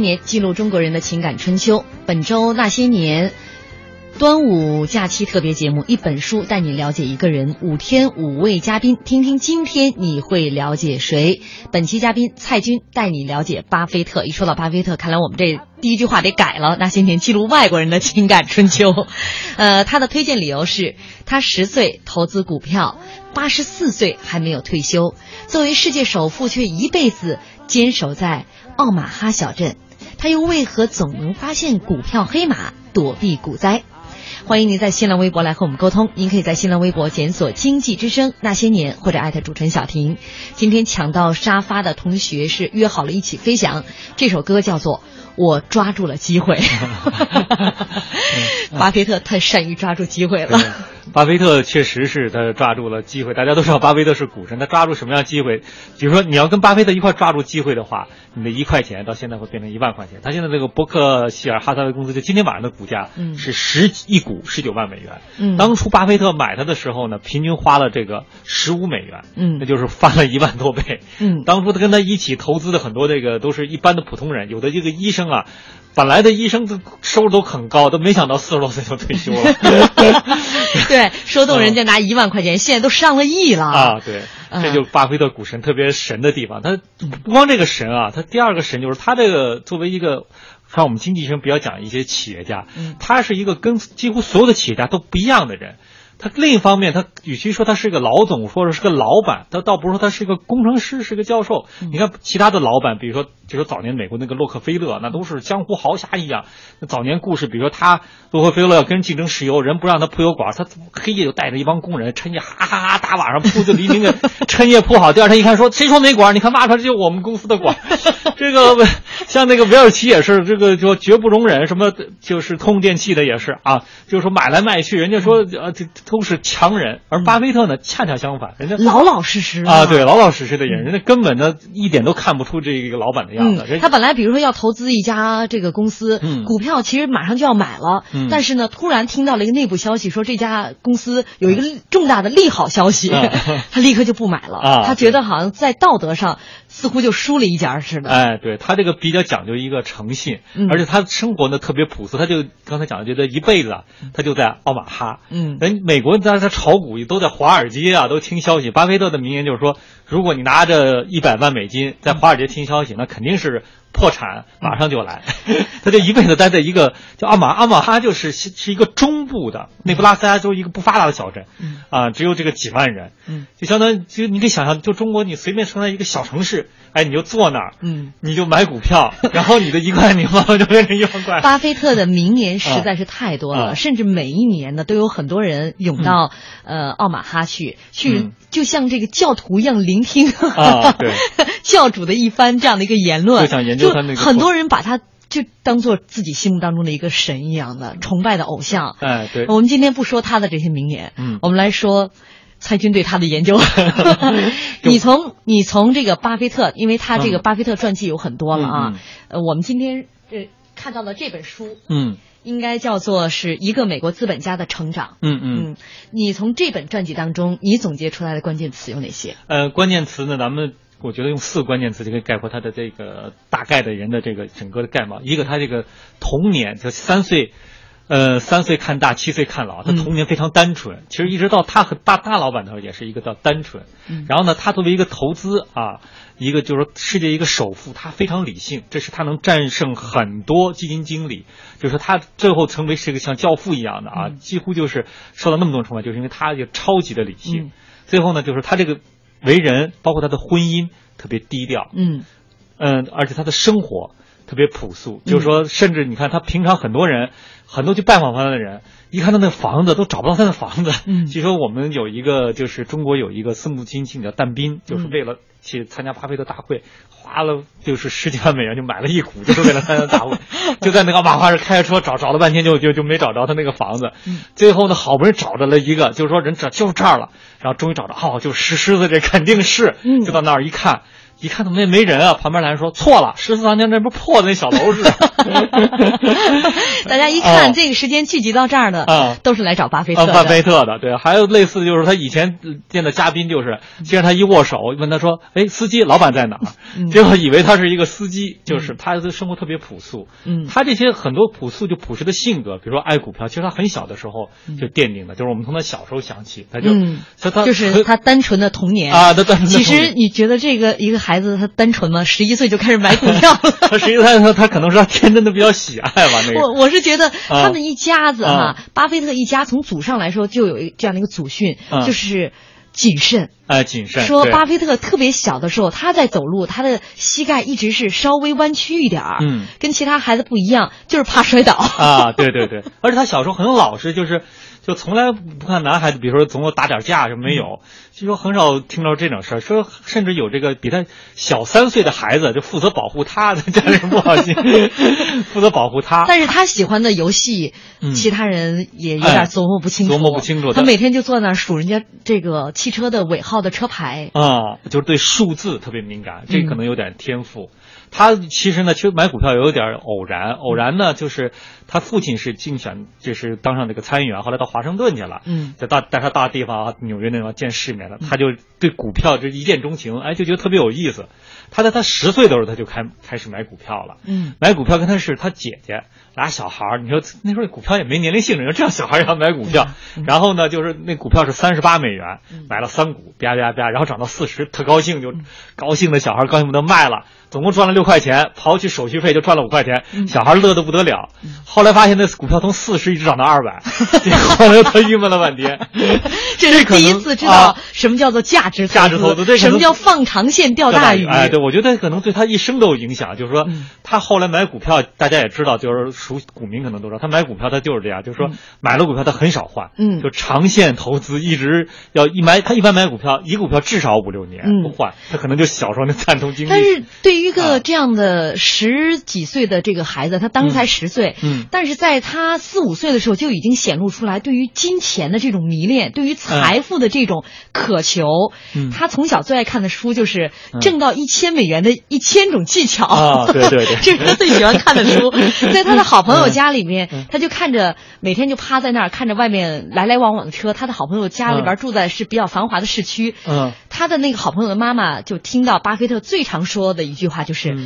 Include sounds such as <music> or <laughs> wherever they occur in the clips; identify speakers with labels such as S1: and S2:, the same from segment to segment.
S1: 年，记录中国人的情感春秋。本周那些年，端午假期特别节目，一本书带你了解一个人，五天五位嘉宾，听听今天你会了解谁？本期嘉宾蔡军带你了解巴菲特。一说到巴菲特，看来我们这第一句话得改了。那些年，记录外国人的情感春秋。呃，他的推荐理由是他十岁投资股票，八十四岁还没有退休。作为世界首富，却一辈子坚守在。奥马哈小镇，他又为何总能发现股票黑马，躲避股灾？欢迎您在新浪微博来和我们沟通。您可以在新浪微博检索“经济之声那些年”或者艾特主持人小婷。今天抢到沙发的同学是约好了一起飞翔。这首歌叫做《我抓住了机会》。<laughs> <laughs> 巴菲特太善于抓住机会了。
S2: 巴菲特确实是他抓住了机会，大家都知道巴菲特是股神，他抓住什么样机会？比如说你要跟巴菲特一块抓住机会的话，你的一块钱到现在会变成一万块钱。他现在这个伯克希尔哈撒韦公司就今天晚上的股价是十一股十九万美元。
S1: 嗯，
S2: 当初巴菲特买它的时候呢，平均花了这个十五美元。
S1: 嗯，
S2: 那就是翻了一万多倍。
S1: 嗯，
S2: 当初他跟他一起投资的很多这个都是一般的普通人，有的这个医生啊。本来的医生都收入都很高，都没想到四十多岁就退休了。<laughs>
S1: 对，说动人家拿一万块钱，现在都上了亿了
S2: 啊！对，这就是巴菲特股神特别神的地方。他不光这个神啊，他第二个神就是他这个作为一个，看我们经济学比较讲一些企业家，他是一个跟几乎所有的企业家都不一样的人。他另一方面，他与其说他是一个老总，或者是个老板，他倒不是说他是一个工程师，是个教授。你看其他的老板，比如说，就说早年美国那个洛克菲勒，那都是江湖豪侠一样。那早年故事，比如说他洛克菲勒要跟人竞争石油，人不让他铺油管，他黑夜就带着一帮工人，趁夜哈哈哈大晚上铺，就黎明的趁夜铺好。第二天一看，说谁说没管？你看挖出来就我们公司的管。<laughs> 这个像那个韦尔奇也是，这个就绝不容忍什么，就是通用电器的也是啊，就是说买来卖去，人家说呃这。都是强人，而巴菲特呢，恰恰相反，人家
S1: 老老实实
S2: 啊，对，老老实实的人，人家根本呢一点都看不出这个老板的样子。
S1: 他本来比如说要投资一家这个公司，股票其实马上就要买了，但是呢，突然听到了一个内部消息，说这家公司有一个重大的利好消息，<laughs> 他立刻就不买了。他觉得好像在道德上似乎就输了一家似的。
S2: 哎，对他这个比较讲究一个诚信，而且他生活呢特别朴素，他就刚才讲的，觉得一辈子他就在奥马哈，
S1: 嗯，
S2: 人美。美国在在炒股都在华尔街啊，都听消息。巴菲特的名言就是说，如果你拿着一百万美金在华尔街听消息，那肯。定是破产，马上就来。<laughs> 他就一辈子待在一个叫阿马阿马哈，就是是一个中部的内布拉斯加州一个不发达的小镇，啊，只有这个几万人，就相当于就你可以想象，就中国你随便生在一个小城市，哎，你就坐那儿，嗯，你就买股票，<laughs> 然后你的一块牛就变成一万块。
S1: 巴菲特的名言实在是太多了，甚至每一年呢都有很多人涌到呃奥马哈去，去就像这个教徒一样聆听 <laughs> 教主的一番这样的一个言论，
S2: 就想研究
S1: 很多人。把他就当做自己心目当中的一个神一样的崇拜的偶像。
S2: 哎，对。
S1: 我们今天不说他的这些名言，嗯，我们来说蔡军对他的研究。<laughs> 你从你从这个巴菲特，因为他这个巴菲特传记有很多了啊。呃，我们今天呃看到了这本书，嗯，应该叫做是一个美国资本家的成长。
S2: 嗯嗯。
S1: 你从这本传记当中，你总结出来的关键词有哪些？
S2: 呃，关键词呢，咱们。我觉得用四个关键词就可以概括他的这个大概的人的这个整个的概貌。一个，他这个童年就三岁，呃，三岁看大，七岁看老，他童年非常单纯。其实一直到他和大大老板的时候，也是一个叫单纯。然后呢，他作为一个投资啊，一个就是说世界一个首富，他非常理性，这是他能战胜很多基金经理。就是他最后成为是一个像教父一样的啊，几乎就是受到那么多崇拜，就是因为他就超级的理性。最后呢，就是他这个。为人，包括他的婚姻特别低调，嗯。嗯，而且他的生活特别朴素，就是说，甚至你看他平常很多人，很多去拜访他的人，一看他那房子都找不到他的房子。嗯，<laughs> 据说我们有一个，就是中国有一个私募基金经理叫但斌，就是为了去参加巴菲特大会，花了就是十几万美元就买了一股，就是为了参加大会，<laughs> 就在那个马化市开着车找找了半天，就就就没找着他那个房子。最后呢，好不容易找着了一个，就是说人这就这儿了。然后终于找着，哦，就石狮子，这肯定是，就到那儿一看。一看怎么也没人啊！旁边来人说错了，十四当年那不破的那小楼似的。<laughs>
S1: 大家一看这个时间聚集到这儿的啊，都是来找巴菲特的。
S2: 巴菲特的对，还有类似的就是他以前见的嘉宾，就是接着他一握手，问他说：“哎，司机，老板在哪儿？”结果以为他是一个司机，就是他的生活特别朴素。嗯，他这些很多朴素就朴实的性格，比如说爱股票，其实他很小的时候就奠定的，就是我们从他小时候想起，他就他
S1: 就是他单纯的童年
S2: 啊，他单纯。
S1: 其实你觉得这个一个。孩子他单纯吗？十一岁就开始买股票了。<laughs>
S2: 他十一岁他他可能是他天真的比较喜爱吧。那个
S1: 我我是觉得他们一家子哈，巴菲特一家从祖上来说就有一这样的一个祖训，就是谨慎。
S2: 哎，谨慎。
S1: 说巴菲特特别小的时候，他在走路，他的膝盖一直是稍微弯曲一点儿，嗯，跟其他孩子不一样，就是怕摔倒。
S2: 啊，对对对，而且他小时候很老实，就是。就从来不看男孩子，比如说总有打点架，就没有。据说很少听到这种事儿，说甚至有这个比他小三岁的孩子就负责保护他，家里人不好心，<laughs> 负责保护他。
S1: 但是他喜欢的游戏，其他人也有点琢磨不清楚。
S2: 琢磨不清楚。
S1: 他每天就坐那儿数人家这个汽车的尾号的车牌。
S2: 啊，就是对数字特别敏感，这可能有点天赋。他其实呢，其实买股票有点偶然。偶然呢，就是他父亲是竞选，就是当上这个参议员，后来到华盛顿去了。嗯，在大带他大地方，纽约那地方见世面了，他就对股票就一见钟情，哎，就觉得特别有意思。他在他十岁的时候，他就开开始买股票了。嗯，买股票跟他是他姐姐俩小孩儿。你说那时候股票也没年龄性，你说这样小孩儿要买股票，然后呢，就是那股票是三十八美元，买了三股，啪啪啪，然后涨到四十，特高兴，就高兴的小孩高兴不得卖了。总共赚了六块钱，刨去手续费就赚了五块钱，小孩乐得不得了。后来发现那股票从四十一直涨到二百，<laughs> 后来他郁闷了半天。<laughs>
S1: 这是第一次知道什么叫做价值
S2: 价值投资，
S1: 什么叫放长线钓大鱼。
S2: 哎，对，我觉得可能对他一生都有影响。就是说，他后来买股票，大家也知道，就是熟股民可能都知道，他买股票他就是这样，就是说买了股票他很少换，嗯，就长线投资，一直要一买，他一般买股票一股票至少五六年不换，他可能就小时候那惨痛经历。
S1: 但是对于一个这样的十几岁的这个孩子，他当时才十岁，嗯，但是在他四五岁的时候就已经显露出来对于金钱的这种迷恋，对于财富的这种渴求。嗯，他从小最爱看的书就是挣到一千美元的一千种技巧。
S2: 啊，对对对，<laughs>
S1: 这是他最喜欢看的书。<laughs> 在他的好朋友家里面，他就看着每天就趴在那儿看着外面来来往往的车。他的好朋友家里边住在是比较繁华的市区。嗯，他的那个好朋友的妈妈就听到巴菲特最常说的一句话就是。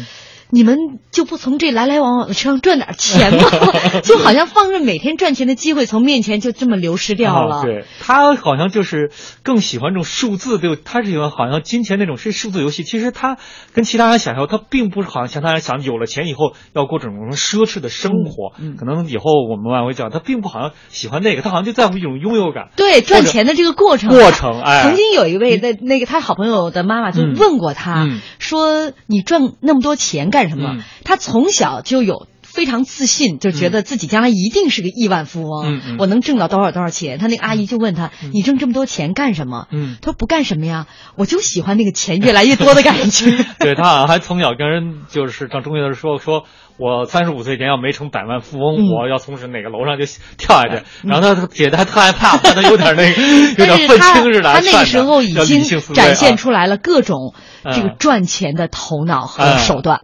S1: 你们就不从这来来往往的车上赚点钱吗？<laughs> 就好像放任每天赚钱的机会从面前就这么流失掉了。
S2: 对他好像就是更喜欢这种数字，对，他是喜欢好像金钱那种是数字游戏。其实他跟其他人想象，他并不是好像像他人想有了钱以后要过这种奢侈的生活。嗯，可能以后我们往回讲，他并不好像喜欢那个，他好像就在乎一种拥有感。
S1: 对，赚钱的这个过程。
S2: 过程，哎。
S1: 曾经有一位那那个他好朋友的妈妈就问过他，说：“你赚那么多钱干？”干什么？他从小就有非常自信，就觉得自己将来一定是个亿万富翁。我能挣到多少多少钱？他那个阿姨就问他：“你挣这么多钱干什么？”嗯他说：“不干什么呀，我就喜欢那个钱越来越多的感觉。<laughs> ”
S2: 对他好像还从小跟人就是上中学的时候说：“我三十五岁前要没成百万富翁，我要从是哪个楼上就跳下去。”然后他姐姐还特害怕，他有点那个 <laughs> 有点愤青似的。
S1: 他那个时候已经展现出来了各种这个赚钱的头脑和手段。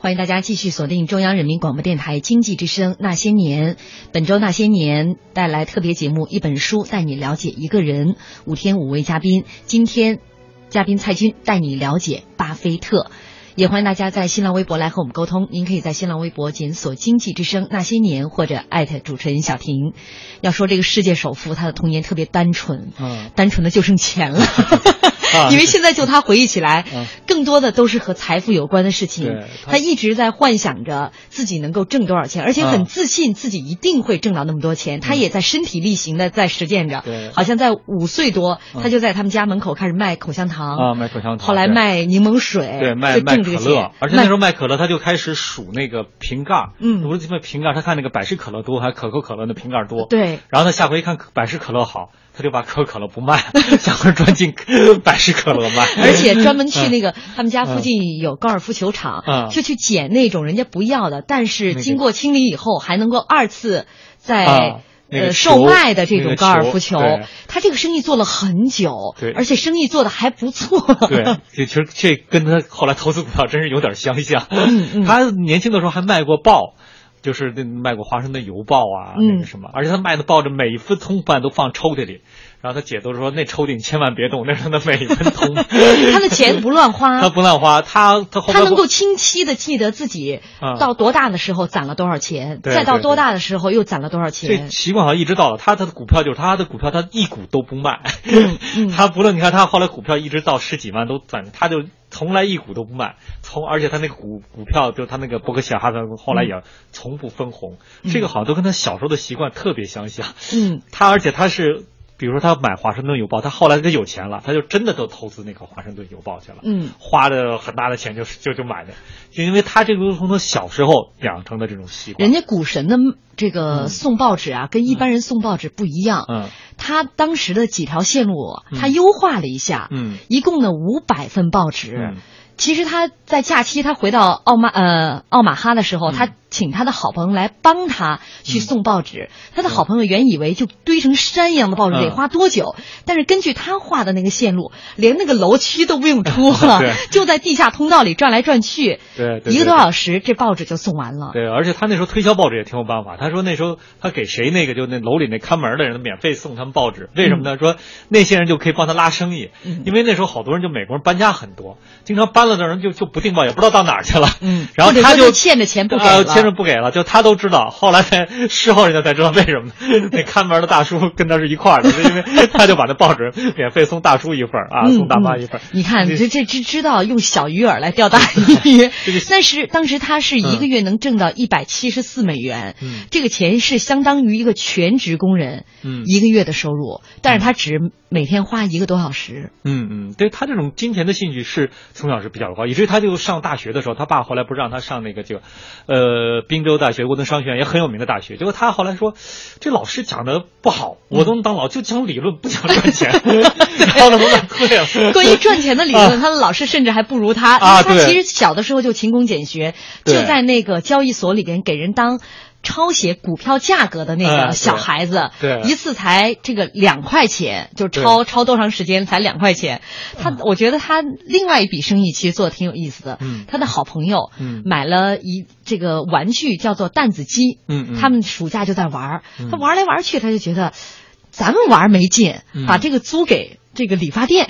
S1: 欢迎大家继续锁定中央人民广播电台经济之声《那些年》，本周《那些年》带来特别节目《一本书带你了解一个人》，五天五位嘉宾。今天，嘉宾蔡军带你了解巴菲特。也欢迎大家在新浪微博来和我们沟通。您可以在新浪微博检索“经济之声那些年”或者艾特主持人小婷。要说这个世界首富，他的童年特别单纯，嗯，单纯的就剩钱了。<laughs> 因为现在就他回忆起来，更多的都是和财富有关的事情。他一直在幻想着自己能够挣多少钱，而且很自信自己一定会挣到那么多钱。他也在身体力行的在实践着。好像在五岁多，他就在他们家门口开始卖口香糖
S2: 啊，卖口香糖。
S1: 后来卖柠檬水，
S2: 对，卖卖可乐。而且那时候卖可乐，他就开始数那个瓶盖。嗯，不是什么瓶盖，他看那个百事可乐多，还可口可乐的瓶盖多。
S1: 对。
S2: 然后他下回一看百事可乐好。他就把可口可乐不卖，下回专进 <laughs> 百事可乐卖，
S1: 而且专门去那个他们家附近有高尔夫球场，就去捡那种人家不要的，但是经过清理以后还能够二次再呃售卖的这种高尔夫球。他这个生意做了很久，
S2: 对，
S1: 而且生意做的还不错。
S2: 对，<laughs> 这其实这跟他后来投资股票真是有点相像。他年轻的时候还卖过报。就是那卖过华盛顿邮报啊，那个什么，而且他卖的报纸每一分通贩都放抽屉里，然后他姐都说那抽屉你千万别动，那是他的每一分铜。<laughs>
S1: 他的钱不乱花，<laughs>
S2: 他不乱花，他他
S1: 他能够清晰的记得自己到多大的时候攒了多少钱，再到多大的时候又攒了多少钱。
S2: 这习惯好像一直到了他他的股票就是他的股票，他一股都不卖，<laughs> 他不论你看他后来股票一直到十几万都攒，他就。从来一股都不卖，从而且他那个股股票，就他那个伯克希尔哈特后来也从不分红，这个好像都跟他小时候的习惯特别相像。嗯，他而且他是，比如说他买华盛顿邮报，他后来他有钱了，他就真的都投资那个华盛顿邮报去了。嗯，花的很大的钱就是就就买的，就因为他这个从他小时候养成的这种习惯。
S1: 人家股神的这个送报纸啊，跟一般人送报纸不一样。嗯。他当时的几条线路，他优化了一下，嗯，一共呢五百份报纸。其实他在假期，他回到奥马呃奥马哈的时候，他。请他的好朋友来帮他去送报纸，他的好朋友原以为就堆成山一样的报纸得花多久，但是根据他画的那个线路，连那个楼梯都不用出 <laughs> 了，就在地下通道里转来转去，
S2: 对，
S1: 一个多小时这报纸就送完了。
S2: 对，而且他那时候推销报纸也挺有办法，他说那时候他给谁那个就那楼里那看门的人免费送他们报纸，为什么呢？说那些人就可以帮他拉生意，因为那时候好多人就美国人搬家很多，经常搬了的人就就不订报，也不知道到哪儿去了，嗯，然后他
S1: 就欠着钱不给了。
S2: 先生不给了，就他都知道。后来才事后人家才知道为什么。<laughs> 那看门的大叔跟他是一块儿的，因为他就把那报纸免费送大叔一份啊，送大妈一份
S1: 你看，这这知知道用小鱼饵来钓大鱼。<laughs> 但是当时他是一个月能挣到一百七十四美元，这个钱是相当于一个全职工人一个月的收入。但是他只每天花一个多小时。
S2: 嗯嗯，对他这种金钱的兴趣是从小是比较高，以至于他就上大学的时候，他爸后来不是让他上那个就。呃，宾州大学、沃顿商学院也很有名的大学。结果他后来说，这老师讲的不好，我都能当老就讲理论，不讲赚钱。<laughs> 然后呢，我
S1: 退了。关于赚钱的理论，他的老师甚至还不如他。啊，他其实小的时候就勤工俭学，就在那个交易所里边给人当。抄写股票价格的那个小孩子，
S2: 对，
S1: 一次才这个两块钱，就抄抄多长时间才两块钱？他我觉得他另外一笔生意其实做的挺有意思的。嗯，他的好朋友嗯买了一这个玩具叫做弹子机，嗯，他们暑假就在玩他玩来玩去他就觉得咱们玩没劲，把这个租给。这个理发店，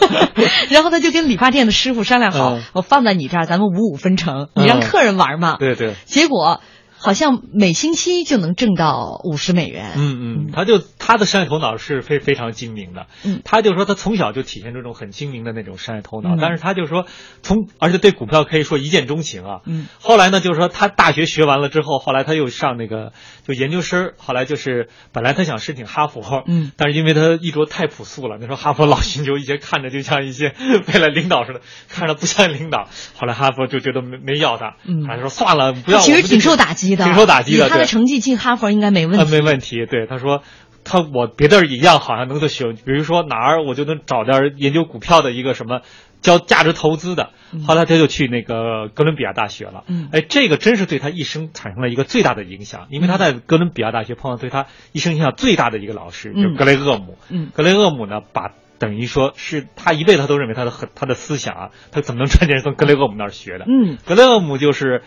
S1: <laughs> 然后他就跟理发店的师傅商量好，我放在你这儿，咱们五五分成，你让客人玩嘛。
S2: 对对。
S1: 结果。好像每星期就能挣到五十美元。
S2: 嗯嗯，他就他的商业头脑是非非常精明的。嗯，他就说他从小就体现出这种很精明的那种商业头脑。但是他就说从而且对股票可以说一见钟情啊。嗯。后来呢，就是说他大学学完了之后，后来他又上那个就研究生。后来就是本来他想申请哈佛。嗯。但是因为他衣着太朴素了，那时候哈佛老寻求一些看着就像一些 <laughs> 未来领导似的，看着不像领导。后来哈佛就觉得没没要他。嗯。还是说算了，不要。
S1: 其实挺受打击。
S2: 挺受打击的，
S1: 他的成绩进哈佛应该没问题。
S2: 没问题，对他说，他我别的一样好像能够学，比如说哪儿我就能找点研究股票的一个什么教价值投资的。后来他就去那个哥伦比亚大学了。嗯，哎，这个真是对他一生产生了一个最大的影响，因为他在哥伦比亚大学碰到对他一生影响最大的一个老师，就是格雷厄姆。嗯，格雷厄姆呢，把等于说是他一辈子他都认为他的很他的思想啊，他怎么能赚钱是从格雷厄姆那儿学的。嗯，格雷厄姆就是。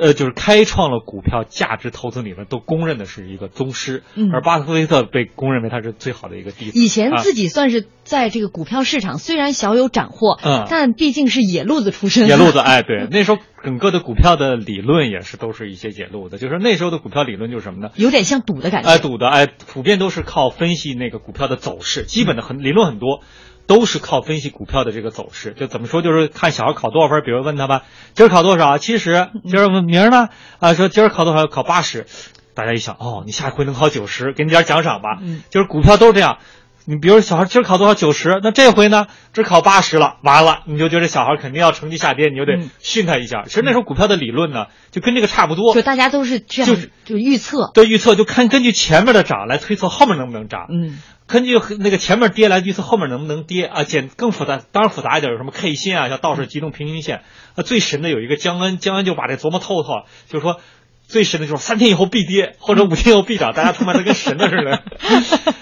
S2: 呃，就是开创了股票价值投资理论，都公认的是一个宗师。嗯，而巴菲特被公认为他是最好的一个弟子。
S1: 以前自己算是在这个股票市场虽然小有斩获，嗯，但毕竟是野路子出身。
S2: 野路子，<laughs> 哎，对，那时候整个的股票的理论也是都是一些野路子，就是那时候的股票理论就是什么呢？
S1: 有点像赌的感觉。
S2: 哎，赌的，哎，普遍都是靠分析那个股票的走势，基本的很理论很多。都是靠分析股票的这个走势，就怎么说，就是看小孩考多少分。比如问他吧，今儿考多少？七十。今儿问明儿呢？啊，说今儿考多少？考八十。大家一想，哦，你下一回能考九十，给你点奖赏吧。嗯。就是股票都是这样，你比如小孩今儿考多少？九十。那这回呢？只考八十了，完了，你就觉得小孩肯定要成绩下跌，你就得训他一下。其实那时候股票的理论呢，就跟这个差不多。
S1: 就大家都是这样，
S2: 就是
S1: 就预测。
S2: 对，预测就看根据前面的涨来推测后面能不能涨。嗯。根据那个前面跌来预测后面能不能跌啊？简更复杂，当然复杂一点，有什么 K 线啊，像道氏移动平均线。啊，最神的有一个江恩，江恩就把这琢磨透透，就是说最神的就是三天以后必跌，或者五天以后必涨，大家他妈的跟神的似的。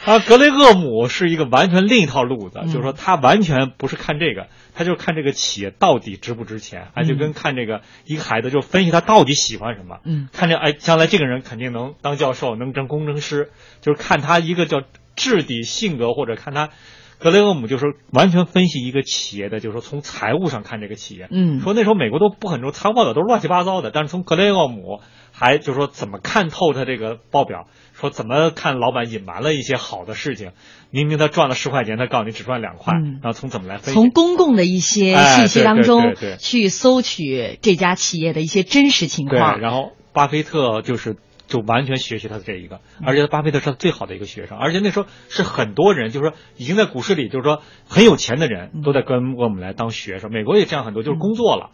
S2: 啊，格雷厄姆是一个完全另一套路子，就是说他完全不是看这个，他就是看这个企业到底值不值钱，啊，就跟看这个一个孩子，就分析他到底喜欢什么。嗯，看这哎，将来这个人肯定能当教授，能当工程师，就是看他一个叫。质地、性格，或者看他，格雷厄姆就是完全分析一个企业的，就是说从财务上看这个企业。嗯，说那时候美国都不很重财务报表，都是乱七八糟的。但是从格雷厄姆还就是说怎么看透他这个报表，说怎么看老板隐瞒了一些好的事情，明明他赚了十块钱，他告诉你只赚两块，然后从怎么来分析？
S1: 从公共的一些信息当中去搜取这家企业的一些真实情况。
S2: 对，然后巴菲特就是。就完全学习他的这一个，而且巴菲特是他最好的一个学生，而且那时候是很多人，就是说已经在股市里，就是说很有钱的人都在跟我们来当学生。美国也这样很多，就是工作了。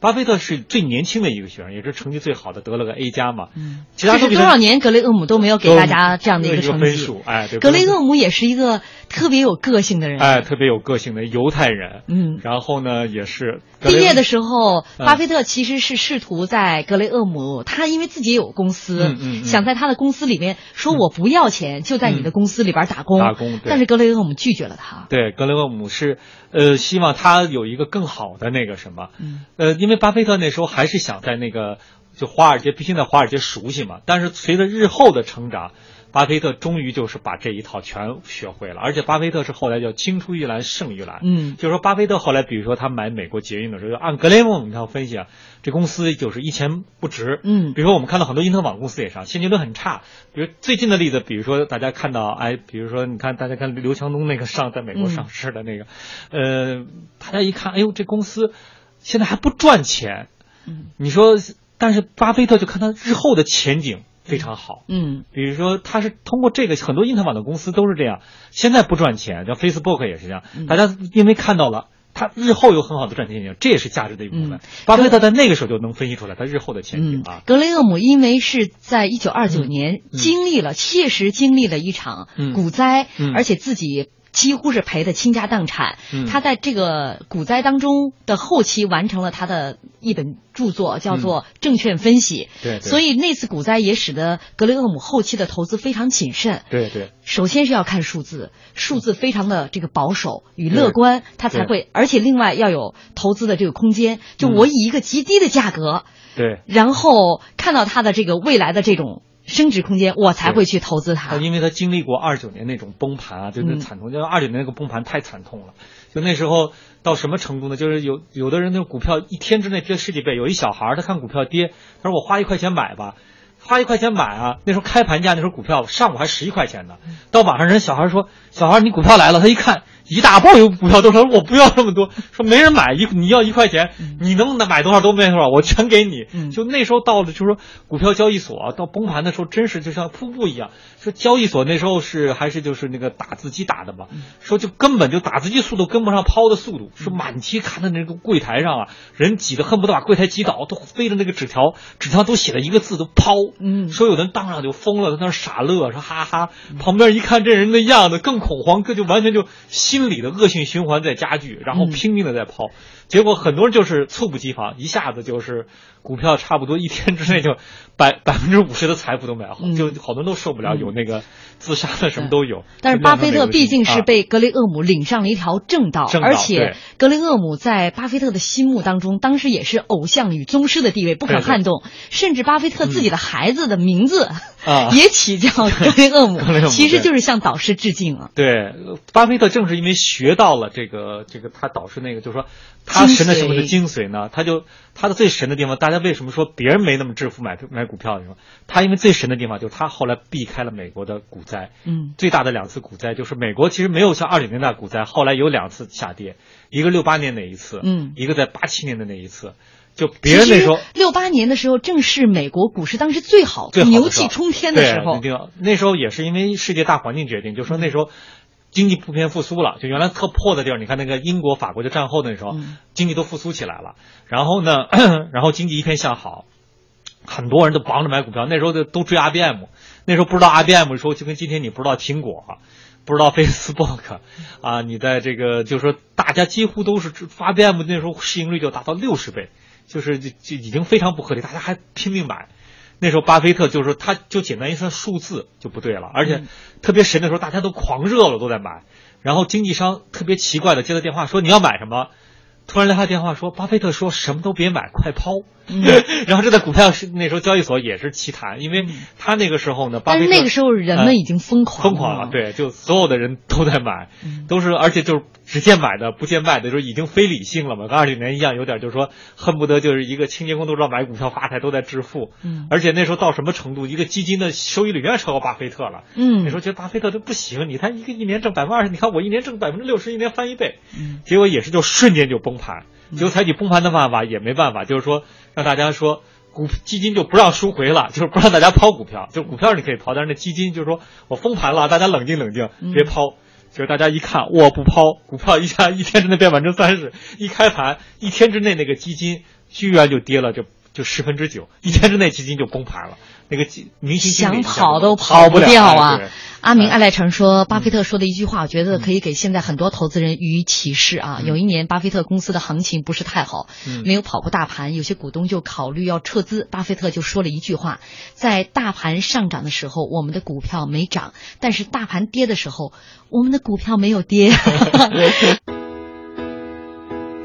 S2: 巴菲特是最年轻的一个学生，也是成绩最好的，得了个 A 加嘛。嗯，其他
S1: 多少年格雷厄姆都没有给大家这样的
S2: 一
S1: 个成
S2: 绩。分数，哎，
S1: 格雷厄姆也是一个特别有个性的人。
S2: 哎，特别有个性的犹太人。嗯，然后呢，也是
S1: 毕业的时候，巴菲特其实是试图在格雷厄姆，他因为自己有公司，想在他的公司里面说我不要钱，就在你的公司里边打工。
S2: 打工，
S1: 但是格雷厄姆拒绝了他。
S2: 对，格雷厄姆是呃希望他有一个更好的那个什么，呃，因为巴菲特那时候。还是想在那个就华尔街，毕竟在华尔街熟悉嘛。但是随着日后的成长，巴菲特终于就是把这一套全学会了。而且巴菲特是后来叫青出于蓝胜于蓝，嗯，就是说巴菲特后来，比如说他买美国捷运的时候，按格雷厄姆他分析啊，这公司就是一钱不值，嗯，比如说我们看到很多因特网公司也是，现金流很差。比如最近的例子，比如说大家看到，哎，比如说你看大家看刘强东那个上在美国上市的那个，呃，大家一看，哎呦，这公司现在还不赚钱。嗯，你说，但是巴菲特就看他日后的前景非常好。嗯，比如说他是通过这个，很多因特网的公司都是这样，现在不赚钱，像 Facebook 也是这样。大家因为看到了他日后有很好的赚钱前景，这也是价值的一部分。巴菲特在那个时候就能分析出来他日后的前景啊。
S1: 格雷厄姆因为是在一九二九年经历了切实经历了一场股灾，而且自己。几乎是赔的倾家荡产。他在这个股灾当中的后期完成了他的一本著作，叫做《证券分析》。
S2: 对，
S1: 所以那次股灾也使得格雷厄姆后期的投资非常谨慎。
S2: 对对，
S1: 首先是要看数字，数字非常的这个保守与乐观，他才会，而且另外要有投资的这个空间。就我以一个极低的价格，
S2: 对，
S1: 然后看到他的这个未来的这种。升值空间，我才会去投资它。
S2: 因为它经历过二九年那种崩盘啊，就那惨痛，就二九年那个崩盘太惨痛了。就那时候到什么程度呢？就是有有的人那股票一天之内跌十几倍，有一小孩他看股票跌，他说我花一块钱买吧，花一块钱买啊。那时候开盘价那时候股票上午还十一块钱呢，到晚上人小孩说小孩你股票来了，他一看。一大包有股票都说我不要这么多，说没人买一你要一块钱，你能买多少都没多少，我全给你。就那时候到了，就是说股票交易所到崩盘的时候，真是就像瀑布一样。说交易所那时候是还是就是那个打字机打的嘛，说就根本就打字机速度跟不上抛的速度，说满街看的那个柜台上啊，人挤得恨不得把柜台挤倒，都飞着那个纸条，纸条都写了一个字都抛。嗯，说有的人当场就疯了，在那傻乐，说哈哈。旁边一看这人的样子更恐慌，这就完全就。心理的恶性循环在加剧，然后拼命的在抛，结果很多人就是猝不及防，一下子就是股票差不多一天之内就百百分之五十的财富都没了，就好多人都受不了，有那个自杀的什么都有。
S1: 但是巴菲特毕竟是被格雷厄姆领上了一条正道，而且格雷厄姆在巴菲特的心目当中，当时也是偶像与宗师的地位不可撼动，甚至巴菲特自己的孩子的名字 <laughs> 也起叫格雷厄姆，其实就是向导师致敬了。
S2: 对，巴菲特正是因为学到了这个这个他导师那个，就是说他神的什么的精髓呢？他就他的最神的地方，大家为什么说别人没那么致富买买股票？你说他因为最神的地方就是他后来避开了美国的股灾，嗯，最大的两次股灾就是美国其实没有像二九年代股灾，后来有两次下跌，一个六八年那一次，嗯，一个在八七年的那一次。就别人那时候
S1: 六八年的时候，正是美国股市当时最好、最牛气冲天的时候。
S2: 对，那时候也是因为世界大环境决定，就说那时候经济普遍复苏了。就原来特破的地儿，你看那个英国、法国就战后那时候，经济都复苏起来了。然后呢，<clears throat> 然后经济一片向好，很多人都忙着买股票。那时候都都追 IBM，那时候不知道 IBM 的时候，就跟今天你不知道苹果，不知道 Facebook 啊，你在这个就是说大家几乎都是 IBM 那时候市盈率就达到六十倍。就是就就已经非常不合理，大家还拼命买。那时候巴菲特就是说，他就简单一算数字就不对了，而且特别神的时候，大家都狂热了，都在买。然后经纪商特别奇怪的接到电话说你要买什么，突然来他电话说巴菲特说什么都别买，快抛。<laughs> 然后这在股票是那时候交易所也是奇谈，因为他那个时候呢，
S1: 但是那个时候人们已经疯狂
S2: 疯狂了，对，就所有的人都在买，都是而且就是只见买的不见卖的，就是已经非理性了嘛，跟二九年一样，有点就是说恨不得就是一个清洁工都知道买股票发财都在致富，嗯，而且那时候到什么程度，一个基金的收益率远超过巴菲特了，嗯，那时候觉得巴菲特都不行，你看一个一年挣百分之二十，你看我一年挣百分之六十，一年翻一倍，嗯，结果也是就瞬间就崩盘，就采取崩盘的办法也没办法，就是说。让大家说股基金就不让赎回了，就是不让大家抛股票，就股票你可以抛，但是那基金就是说我封盘了，大家冷静冷静，别抛。就是大家一看我不抛，股票一下一天之内变百分之三十，一开盘一天之内那个基金居然就跌了，就就十分之九，一天之内基金就崩盘了。那个明星
S1: 想跑都
S2: 跑
S1: 不掉啊！阿明爱赖成说，巴菲特说的一句话，我觉得可以给现在很多投资人予以启示啊。有一年，巴菲特公司的行情不是太好，没有跑过大盘，有些股东就考虑要撤资。巴菲特就说了一句话：在大盘上涨的时候，我们的股票没涨；但是大盘跌的时候，我们的股票没有跌。<laughs>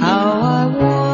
S1: how I wondered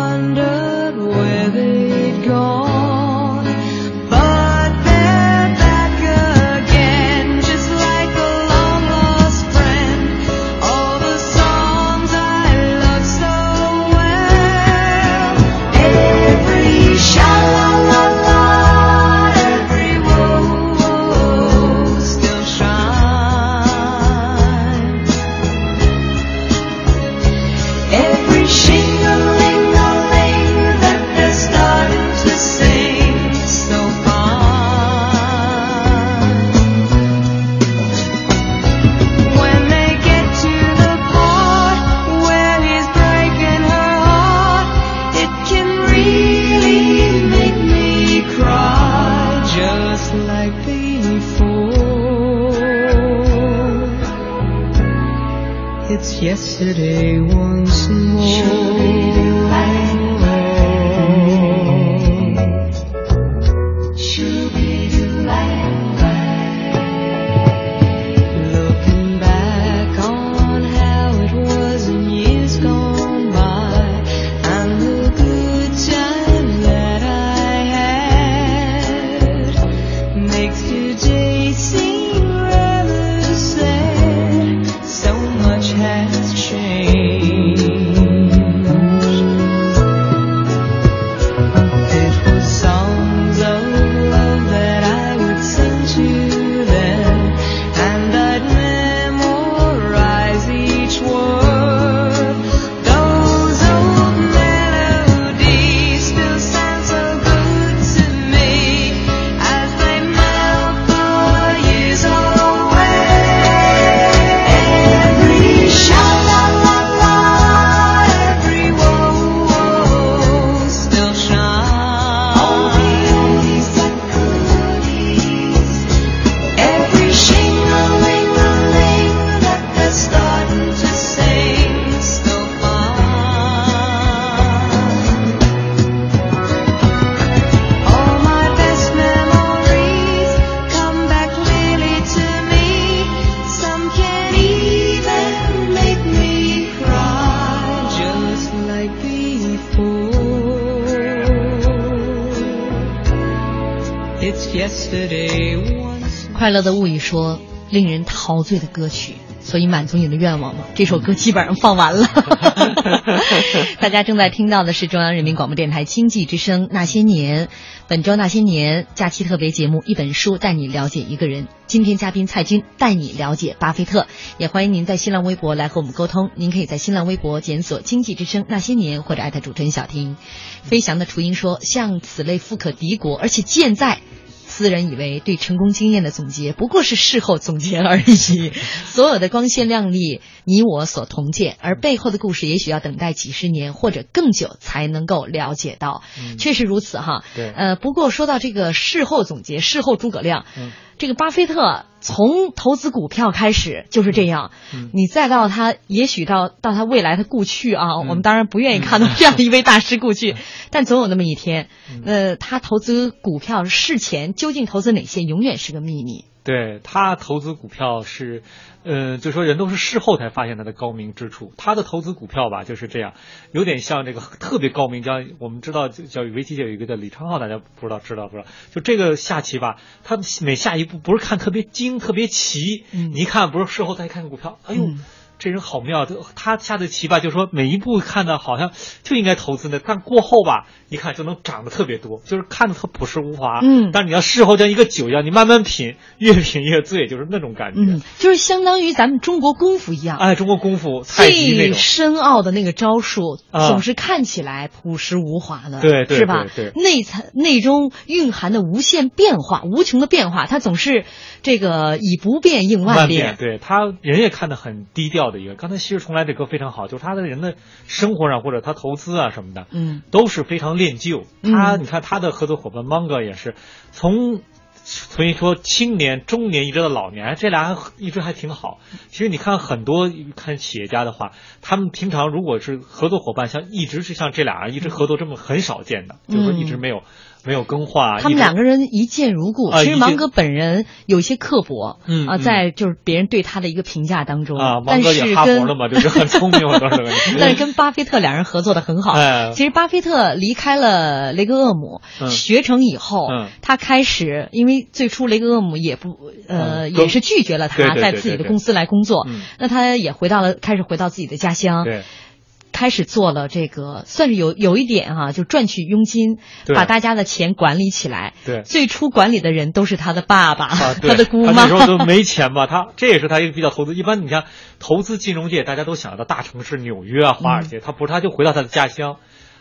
S1: 快乐的物语说，令人陶醉的歌曲，所以满足你的愿望吗？这首歌基本上放完了。<laughs> 大家正在听到的是中央人民广播电台经济之声《那些年》，本周《那些年》假期特别节目，一本书带你了解一个人。今天嘉宾蔡军带你了解巴菲特，也欢迎您在新浪微博来和我们沟通。您可以在新浪微博检索“经济之声那些年”或者艾特主持人小婷。飞翔的雏鹰说：“像此类富可敌国，而且健在。”私人以为对成功经验的总结不过是事后总结而已，<laughs> 所有的光鲜亮丽你我所同见，而背后的故事也许要等待几十年或者更久才能够了解到。
S2: 嗯
S1: 确实如此哈。
S2: 对
S1: 呃，不过说到这个事后总结，事后诸葛亮，
S2: 嗯
S1: 这个巴菲特从投资股票开始就是这样，
S2: 嗯
S1: 你再到他，也许到到他未来的故去啊，
S2: 嗯
S1: 我们当然不愿意看到这样的一位大师故去，但总有那么一天，
S2: 嗯
S1: 呃，他投资股票事前究竟投资哪些，永远是个秘密。
S2: 对他投资股票是，呃，就说人都是事后才发现他的高明之处。他的投资股票吧就是这样，有点像这个特别高明，叫我们知道叫围棋界有一个叫李昌镐，大家不知道知道不知道？就这个下棋吧，他每下一步不是看特别精特别齐，
S1: 嗯
S2: 你一看不是事后再看股票，哎呦。
S1: 嗯
S2: 这人好妙，就他下的棋吧，就说每一步看的好像就应该投资呢，但过后吧，一看就能涨得特别多，就是看的特朴实无华。
S1: 嗯
S2: 但是你要事后像一个酒一样，你慢慢品，越品越醉，就是那种感觉。
S1: 嗯，就是相当于咱们中国功夫一样，
S2: 哎，中国功夫
S1: 最，深奥的那个招数，
S2: 啊
S1: 总是看起来朴实无华的，
S2: 对对
S1: 是吧？
S2: 对
S1: 内层内中蕴含的无限变化、无穷的变化，它总是这个以不变应万
S2: 万
S1: 变。
S2: 对他人也看得很低调的一个。刚才《昔日重来》这歌非常好，就是他的人的生活上或者他投资啊什么的，
S1: 嗯
S2: 都是非常练就。
S1: 嗯
S2: 他你看他的合作伙伴芒格也是从。所以说，青年、中年一直到老年，这俩一直还挺好。其实你看很多看企业家的话，他们平常如果是合作伙伴，像一直是像这俩人一直合作这么很少见的，就是说一直没有没有更换。
S1: 他们两个人一见如故。
S2: 啊
S1: 其实芒格本人有一些刻薄，啊，
S2: 嗯啊
S1: 在就是别人对他的一个评价当中
S2: 啊，芒
S1: 但是
S2: 格也哈佛嘛，<laughs> 就是很聪明。
S1: 但是跟巴菲特两人合作的很好。
S2: 哎
S1: 其实巴菲特离开了雷格厄姆、
S2: 嗯
S1: 学成以后，
S2: 嗯
S1: 他开始，因为最初雷格厄姆也不呃、
S2: 嗯
S1: 也是拒绝了他在自己的公司来工作，
S2: 嗯
S1: 那他也回到了开始回到自己的家乡。
S2: 对，
S1: 开始做了这个，算是有有一点哈、就赚取佣金，把大家的钱管理起来。
S2: 对
S1: 最初管理的人都是他的爸爸，
S2: 啊，
S1: 他的姑
S2: 他
S1: 妈。
S2: 那时候都没钱嘛，他这也是他一个比较投资。一般你看投资金融界，大家都想到大城市纽约啊、华尔
S1: 嗯
S2: 街，他不是，他就回到他的家乡。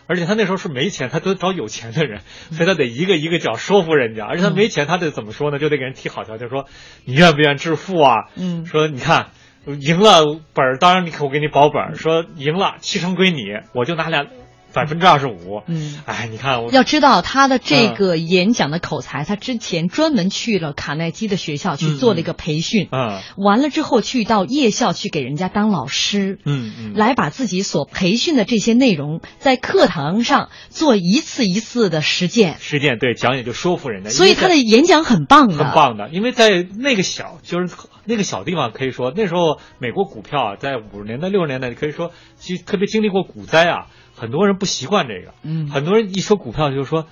S2: 而且他那时候是没钱，他都找有钱的人，所以他得一个一个脚说服人家。而且他没钱，他得怎么说呢？就得给人提好条件，说你愿不愿意致富啊？
S1: 嗯
S2: 说你看赢了本儿，当然你看我给你保本儿，说赢了七成归你，我就拿俩百分之二十五。
S1: 嗯，
S2: 哎，你看我
S1: 要知道他的这个演讲的口才，他之前专门去了卡耐基的学校去做了一个培训，
S2: 嗯。
S1: 完了之后去到夜校去给人家当老师，
S2: 嗯嗯，
S1: 来把自己所培训的这些内容在课堂上做一次一次的实践，
S2: 实践对讲解就说服人家，
S1: 所以他的演讲很棒的，
S2: 很棒的，因为在那个小就是那个小地方，可以说那时候美国股票啊，在五十年代六十年代可以说其实特别经历过股灾啊，很多人不习惯这个，
S1: 嗯。
S2: 很多人一说股票就是说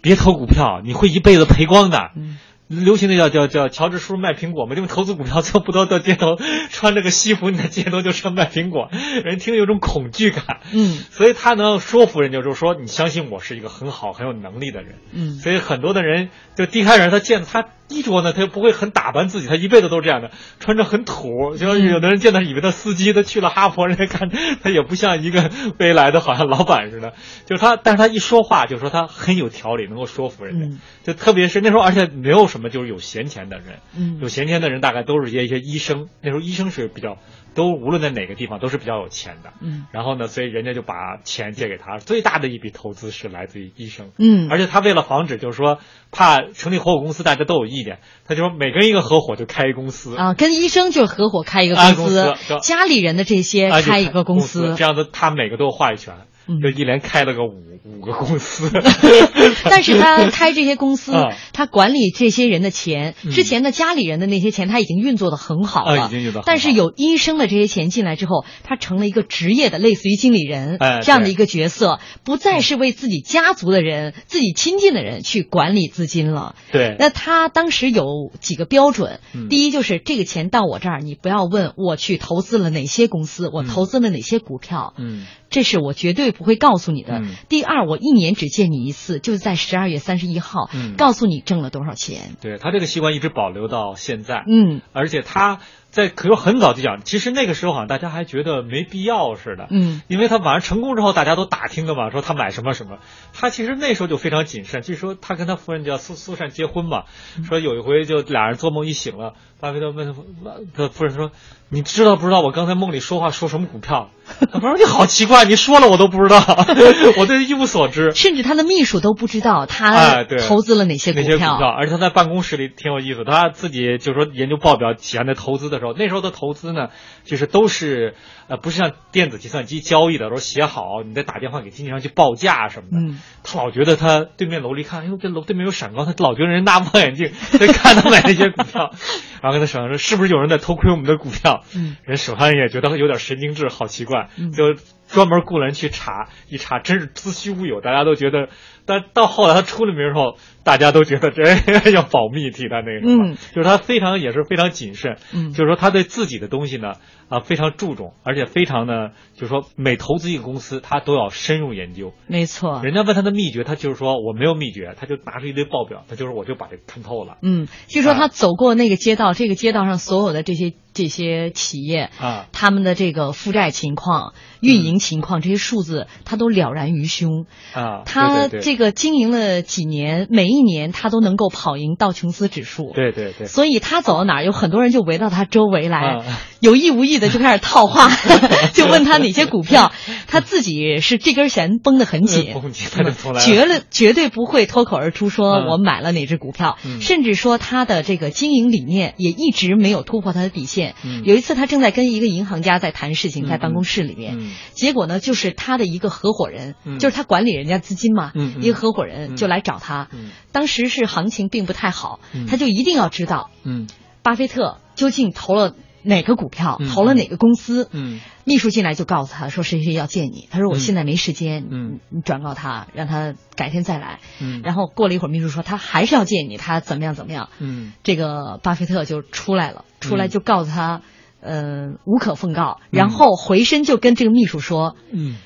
S2: 别投股票，你会一辈子赔光的。
S1: 嗯。
S2: 流行的叫叫叫乔治叔叔卖苹果嘛，因为投资股票最后不都到街头穿着个西服，你在街头就说卖苹果，<laughs> 人听着有种恐惧感，
S1: 嗯。
S2: 所以他能说服人，就是说你相信我是一个很好很有能力的人，
S1: 嗯。
S2: 所以很多的人就低开人，他见他衣着呢，他又不会很打扮自己，他一辈子都是这样的，穿着很土。就有的人见到以为他司机，他去了哈佛，人家看 <laughs> 他也不像一个未来的好像老板似的。就是他，但是他一说话，就说他很有条理，能够说服人家。
S1: 嗯
S2: 就特别是那时候，而且没有什么就是有闲钱的人，
S1: 嗯
S2: 有闲钱的人大概都是一些一些医生。那时候医生是比较都无论在哪个地方都是比较有钱的。
S1: 嗯。
S2: 然后呢，所以人家就把钱借给他，最大的一笔投资是来自于医生。
S1: 嗯，
S2: 而且他为了防止，就是说怕成立合伙公司大家都有意见，他就说每个人一个合伙就开一公司，
S1: 啊，跟医生就合伙开一个
S2: 啊
S1: 公司，
S2: 公司
S1: 家里人的这些开一个
S2: 公
S1: 司，
S2: 这样子他每个都有话语权，
S1: 嗯
S2: 就一连开了个五五个公司。<laughs>
S1: 但是他开这些公司
S2: 啊，
S1: 他管理这些人的钱，
S2: 嗯
S1: 之前的家里人的那些钱，他已经运作的很好了，
S2: 啊已经运作
S1: 但是有医生的这些钱进来之后，他成了一个职业的，类似于经理人、
S2: 哎
S1: 这样的一个角色，不再是为自己家族的人、自己亲近的人去管理资金了。
S2: 对，
S1: 那他当时有几个标准，
S2: 嗯。
S1: 第一就是这个钱到我这儿，你不要问我去投资了哪些公司，我
S2: 嗯。
S1: 投资了哪些股票，
S2: 嗯。
S1: 这是我绝对不会告诉你的。
S2: 嗯
S1: 第二，我一年只见你一次，就是在十二月三十一号，
S2: 嗯
S1: 告诉你挣了多少钱。
S2: 对他这个习惯一直保留到现在。
S1: 嗯
S2: 而且他在可是很早就讲，其实那个时候好像大家还觉得没必要似的，
S1: 嗯
S2: 因为他晚上成功之后，大家都打听的嘛，说他买什么什么。他其实那时候就非常谨慎。据说他跟他夫人叫苏苏珊结婚嘛，
S1: 嗯
S2: 说有一回就俩人做梦一醒了，巴菲特问他他夫人说：“你知道不知道我刚才梦里说话说什么股票？”他说：“你好奇怪，你说了我都不知道，<laughs> 我对一无所知。”
S1: 甚至他的秘书都不知道他
S2: 哎对
S1: 投资了哪些股
S2: 那些股
S1: 票。
S2: 而且他在办公室里挺有意思，他自己就说研究报表喜欢在投资的时候，那时候的投资呢，就是都是呃不是像电子计算机交易的时候写好，你再打电话给经纪商去报价什么的。
S1: 嗯。
S2: 他老觉得他对面楼里看，哎呦这楼对面有闪光，他老觉得人拿望远镜 <laughs> 在看他买那些股票，<laughs> 然后跟他手上说是不是有人在偷窥我们的股票？
S1: 嗯。
S2: 人手上也觉得有点神经质，好奇怪，
S1: 嗯。
S2: 就专门雇人去查，一查真是子虚乌有，大家都觉得，但到后来他出了名之后，大家都觉得这 <laughs> 要保密替他那个什么，
S1: 嗯。
S2: 就是他非常也是非常谨慎，
S1: 嗯。
S2: 就是说他对自己的东西呢啊非常注重，而且非常呢，就是说每投资一个公司，他都要深入研究。
S1: 没错。
S2: 人家问他的秘诀，他就是说我没有秘诀，他就拿出一堆报表，他就是我就把这看透了。
S1: 嗯，据说
S2: 啊。
S1: 他走过那个街道，这个街道上所有的这些这些企业，
S2: 啊。
S1: 他们的这个负债情况、运营情况这些数字，他都了然于胸。
S2: 啊，
S1: 他这个经营了几年，每一年他都能够跑赢道琼斯指数。
S2: 对对对，
S1: 所以他走到哪儿，有很多人就围到他周围来，
S2: 啊。
S1: 有意无意的就开始套话，<laughs> 就问他哪些股票，他自己是这根弦绷得很紧，
S2: 绷紧他就从来
S1: 绝了绝对不会脱口而出说
S2: 嗯。
S1: 我买了哪只股票，
S2: 嗯。
S1: 甚至说他的这个经营理念也一直没有突破他的底线。
S2: 嗯。
S1: 有一次他正在跟一个银行家在谈事情，
S2: 嗯
S1: 在办公室里面，
S2: 嗯
S1: 结果呢就是他的一个合伙人，
S2: 嗯。
S1: 就是他管理人家资金嘛，一个合伙人
S2: 嗯。
S1: 就来找他，
S2: 嗯。
S1: 当时是行情并不太好，
S2: 嗯。
S1: 他就一定要知道。
S2: 嗯。
S1: 巴菲特究竟投了哪个股票，
S2: 嗯
S1: 投了哪个公司？
S2: 嗯
S1: 秘书进来就告诉他说谁谁要见你，他说我
S2: 嗯
S1: 现在没时间，
S2: 嗯
S1: 你你转告他，让他改天再来。
S2: 嗯，
S1: 然后过了一会儿，秘书说他还是要见你，他怎么样怎么样？
S2: 嗯
S1: 这个巴菲特就出来了，出来就告诉他，呃，无可奉告，
S2: 嗯
S1: 然后回身就跟这个秘书说。
S2: 嗯。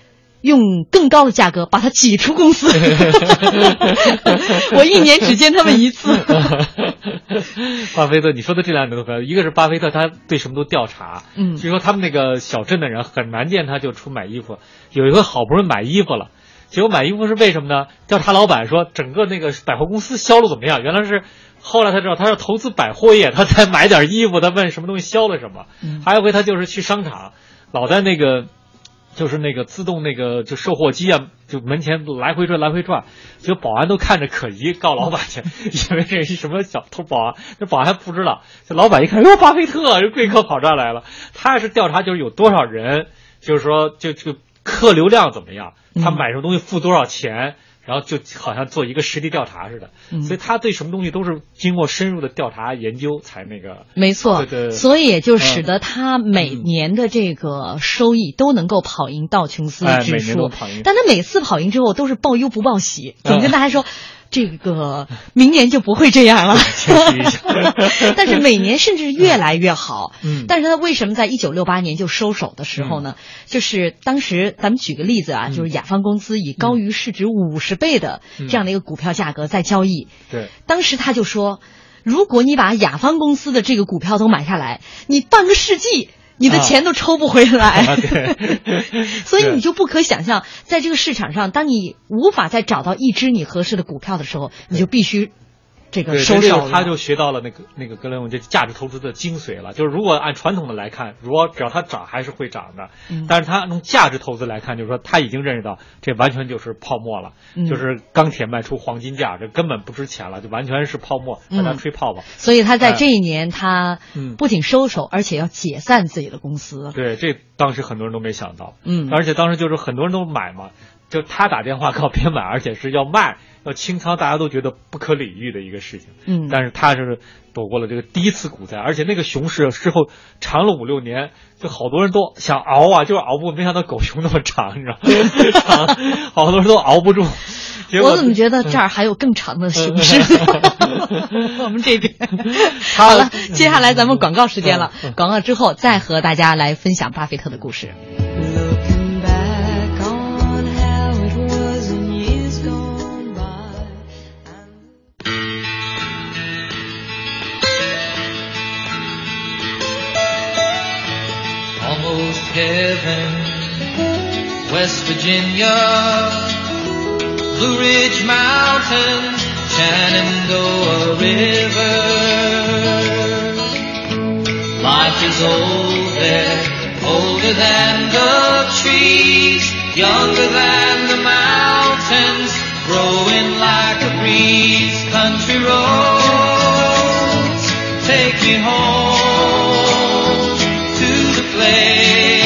S1: 用更高的价格把他挤出公司，<laughs> 我一年只见他们一次。<laughs>
S2: 巴菲特，你说的这两点都一个是巴菲特，他对什么都调查，
S1: 嗯
S2: 据说他们那个小镇的人很难见他就出买衣服，有一回好不容易买衣服了。结果买衣服是为什么呢？调查老板说，整个那个百货公司销路怎么样？原来是后来他知道他要投资百货业，他才买点衣服。他问什么东西销了什么。
S1: 嗯
S2: 还有一回他就是去商场，老在那个就是那个自动那个就售货机啊，就门前来回转来回转，就保安都看着可疑，告老板去，<laughs> 以为这是什么小偷保安，这保安还不知道。这老板一看，哟，巴菲特，这贵客跑这儿来了，他是调查就是有多少人，就是说就这个客流量怎么样，他买什么东西付多少钱。然后就好像做一个实地调查似的，
S1: 嗯。
S2: 所以他对什么东西都是经过深入的调查研究才那个。
S1: 没错，
S2: 对对
S1: 所以也就使
S2: 嗯
S1: 得他每年的这个收益都能够跑赢道琼斯指数，但他每次跑赢之后都是报忧不报喜，总
S2: 嗯。
S1: 跟大家说。这个明年就不会这样了，<laughs> 但是每年甚至越来越好。
S2: 嗯。
S1: 但是他为什么在一九六八年就收手的时候呢？就是当时咱们举个例子啊，
S2: 嗯。
S1: 就是雅芳公司以高于市值五十倍的
S2: 嗯。
S1: 这样的一个股票价格在交易，
S2: 对，
S1: 当时他就说，如果你把雅芳公司的这个股票都买下来，你半个世纪你的钱都抽不回来。
S2: 啊，<laughs>
S1: 所以你就不可想象，在这个市场上，当你无法再找到一只你合适的股票的时候，你就必须这个，收
S2: 他就学到了那个那个格雷厄姆这价值投资的精髓了。就是如果按传统的来看，如果只要它涨还是会涨的，
S1: 嗯。
S2: 但是他用价值投资来看，就是说他已经认识到这完全就是泡沫了，
S1: 嗯。
S2: 就是钢铁卖出黄金价，这根本不值钱了，就完全是泡沫，大家
S1: 嗯。
S2: 吹泡泡。
S1: 所以他在
S2: 哎。
S1: 这一年，他
S2: 嗯。
S1: 不仅收手，而且要解散自己的公司。
S2: 对，这当时很多人都没想到，
S1: 嗯。
S2: 而且当时就是很多人都买嘛，就他打电话告别买，而且是要卖要清仓，大家都觉得不可理喻的一个事情。
S1: 嗯，
S2: 但是他是躲过了这个第一次股灾，而且那个熊市之后长了五六年，就好多人都想熬啊，就是熬不过，没想到狗熊那么长，你知道吗？<laughs> 长，好多人都熬不住。结果
S1: 我怎么觉得这儿还有更长的熊市？<laughs> 我们这边。好了，接下来咱们广告时间了。广告之后再和大家来分享巴菲特的故事。
S3: Heaven. West Virginia, Blue Ridge Mountains, Shenandoah River. Life is old there, older than the trees, younger than the mountains, growing like a breeze. Country roads, take me home to the place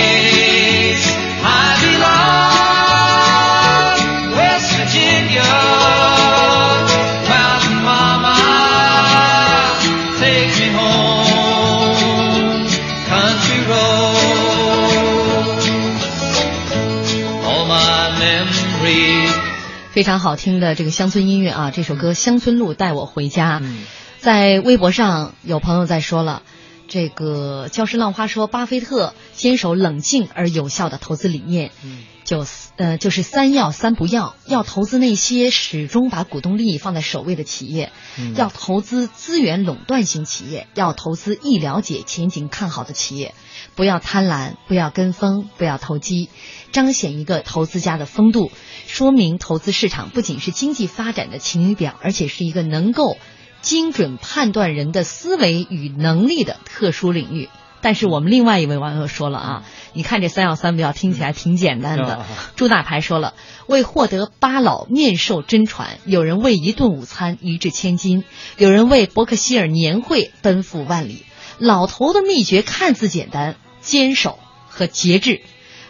S1: 常好听的这个乡村音乐啊，这首歌《乡村路带我回家》。
S2: 嗯。
S1: 在微博上有朋友在说了，这个教师浪花说，巴菲特坚守冷静而有效的投资理念，
S2: 嗯
S1: 就呃就是三要三不要，要投资那些始终把股东利益放在首位的企业，
S2: 嗯
S1: 要投资资源垄断型企业，要投资易了解、前景看好的企业，不要贪婪，不要跟风，不要投机，彰显一个投资家的风度，说明投资市场不仅是经济发展的晴雨表，而且是一个能够精准判断人的思维与能力的特殊领域。但是我们另外一位网友说了啊，你看这三要三不要听起来挺简单的
S2: 啊。
S1: 朱大牌说了，为获得巴老面授真传，有人为一顿午餐一掷千金，有人为伯克希尔年会奔赴万里。老头的秘诀看似简单，坚守和节制。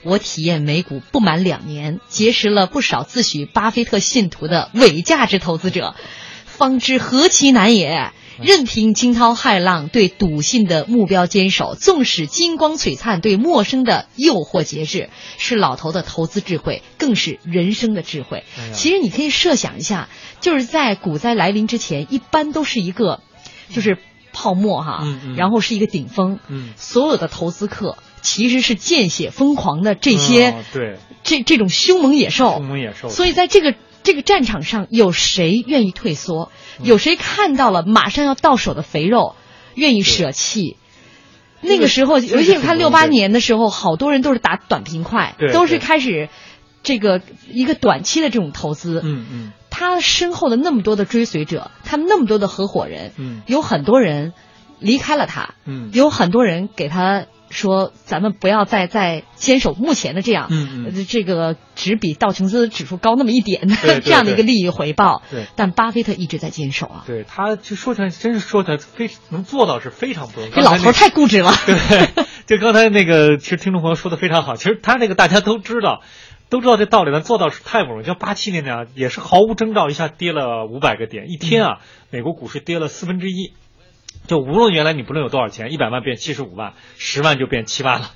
S1: 我体验美股不满两年，结识了不少自诩巴菲特信徒的伪价值投资者，方知何其难也。任凭惊涛骇浪对笃信的目标坚守，纵使金光璀璨对陌生的诱惑节制，是老头的投资智慧，更是人生的智慧。
S2: 哎
S1: 其实你可以设想一下，就是在股灾来临之前，一般都是一个，就是泡沫哈，
S2: 嗯嗯。
S1: 然后是一个顶峰，
S2: 嗯。
S1: 所有的投资客其实是见血疯狂的这些、
S2: 哦对。
S1: 这这种凶猛野兽，
S2: 凶猛野兽，
S1: 所以在这个这个战场上，有谁愿意退缩？
S2: 嗯
S1: 有谁看到了马上要到手的肥肉，愿意舍弃？那个时候，尤其是看六八年的时候，好多人都是打短平快，都是开始这个一个短期的这种投资。
S2: 嗯嗯。
S1: 他身后的那么多的追随者，他们那么多的合伙人，
S2: 嗯。
S1: 有很多人离开了他，
S2: 嗯。
S1: 有很多人给他说咱们不要再再坚守目前的这样，
S2: 嗯嗯
S1: 呃这个只比道琼斯指数高那么一点 <laughs> 这样的一个利益回报。
S2: 对
S1: 但巴菲特一直在坚守啊，
S2: 对，他就说起来，真是说起来非能做到是非常不容易。
S1: 这老头太固执了。<laughs>
S2: 对，就刚才那个，其实听众朋友说的非常好。其实他那个大家都知道，都知道这道理，但做到是太不容易。像八七年那样，也是毫无征兆，一下跌了五百个点，一天啊，美国股市跌了四分之一。就无论原来你不论有多少钱，一百万变七十五万，十万就变七万了。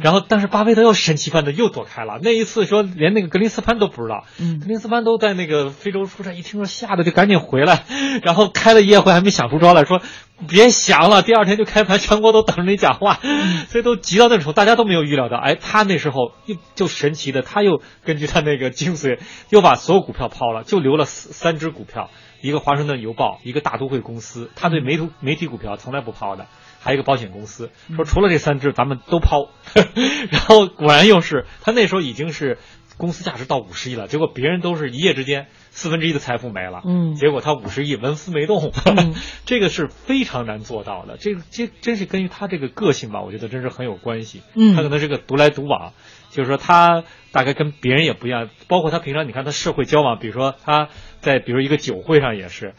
S2: 然后，但是巴菲特又神奇般的又躲开了。那一次说连那个格林斯潘都不知道，
S1: 嗯
S2: 格林斯潘都在那个非洲出差，一听说吓得就赶紧回来，<laughs> 然后开了夜会还没想出招来说别想了，第二天就开盘，全国都等着你讲话，所以都急到那种程度，大家都没有预料到。哎，他那时候又就神奇的，他又根据他那个精髓，又把所有股票抛了，就留了三三只股票。一个华盛顿邮报，一个大都会公司，他对媒体媒体股票从来不抛的，还有一个保险公司，说除了这三只咱们都抛，<laughs> 然后果然又是他那时候已经是公司价值到五十亿了，结果别人都是一夜之间四分之一的财富没了，
S1: 嗯
S2: 结果他五十亿纹丝没动，
S1: 嗯。<laughs>
S2: 这个是非常难做到的，这个这真是根据他这个个性吧，我觉得真是很有关系，
S1: 嗯。
S2: 他可能是个独来独往，就是说他大概跟别人也不一样，包括他平常你看他社会交往，比如说他在比如一个酒会上也是，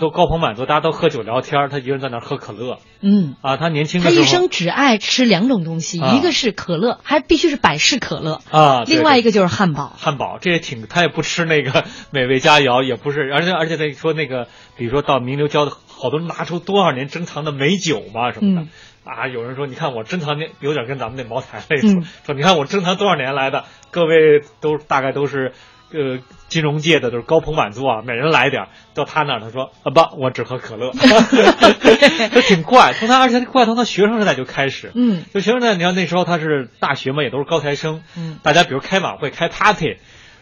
S2: 都高朋满座，大家都喝酒聊天，他一个人在那喝可乐
S1: 嗯。
S2: 啊。他年轻的时候，
S1: 他一生只爱吃两种东西，
S2: 啊
S1: 一个是可乐，还必须是百事可乐，
S2: 啊，
S1: 另外一个就是汉堡。
S2: 汉堡，这也挺，他也不吃那个美味佳肴，也不是，而且而且他说那个，比如说到名流交的，好多人拿出多少年珍藏的美酒嘛什么的。
S1: 嗯
S2: 啊，有人说，你看我珍藏年有点跟咱们那茅台类似，
S1: 嗯
S2: 说你看我珍藏多少年来的，各位都大概都是，呃，金融界的都是高朋满座啊，每人来点儿。到他那儿，他说啊不，我只喝可乐，<laughs> 这挺怪。从他而且怪从他学生时代就开始，
S1: 嗯
S2: 就学生时代，你看那时候他是大学嘛，也都是高材生，
S1: 嗯
S2: 大家比如开晚会、开 party，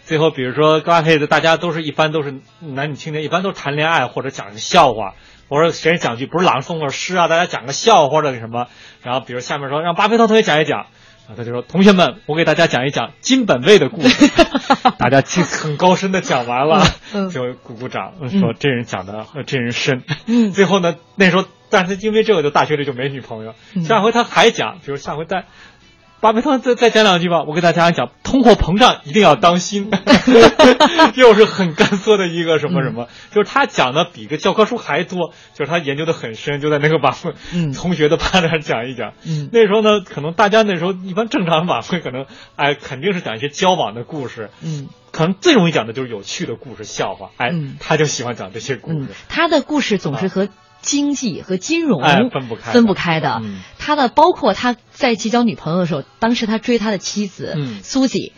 S2: 最后比如说高 party 的，大家都是一般都是男女青年，一般都是谈恋爱或者讲个笑话，或者谁讲句不是朗诵或者诗啊，大家讲个笑话或者什么，然后比如下面说让巴菲特同学讲一讲。然后他就说：“同学们，我给大家讲一讲金本位的故事。<laughs> ”大家听很高深的讲完了，就鼓鼓掌，说这人讲的这人深。
S1: 嗯
S2: 最后呢，那时候，但是因为这个，就大学里就没女朋友。
S1: 嗯
S2: 下回他还讲，比如下回再，巴菲特再再讲两句吧，我给大家讲，通货膨胀一定要当心，<laughs> 又是很干涩的一个什么什么，就是他讲的比个教科书还多，就是他研究的很深，就在那个晚会，
S1: 嗯。
S2: 同学的班上讲一讲。
S1: 嗯。
S2: 那时候呢，可能大家那时候一般正常晚会可能，哎，肯定是讲一些交往的故事，
S1: 嗯。
S2: 可能最容易讲的就是有趣的故事、笑话，哎，
S1: 嗯。
S2: 他就喜欢讲这些故
S1: 嗯。
S2: 事。，
S1: 他的故事总是和经济和金融
S2: 哎分不开
S1: 分不开的。
S2: 嗯。
S1: 他的包括他在一起交女朋友的时候，当时他追他的妻子
S2: 嗯
S1: 苏西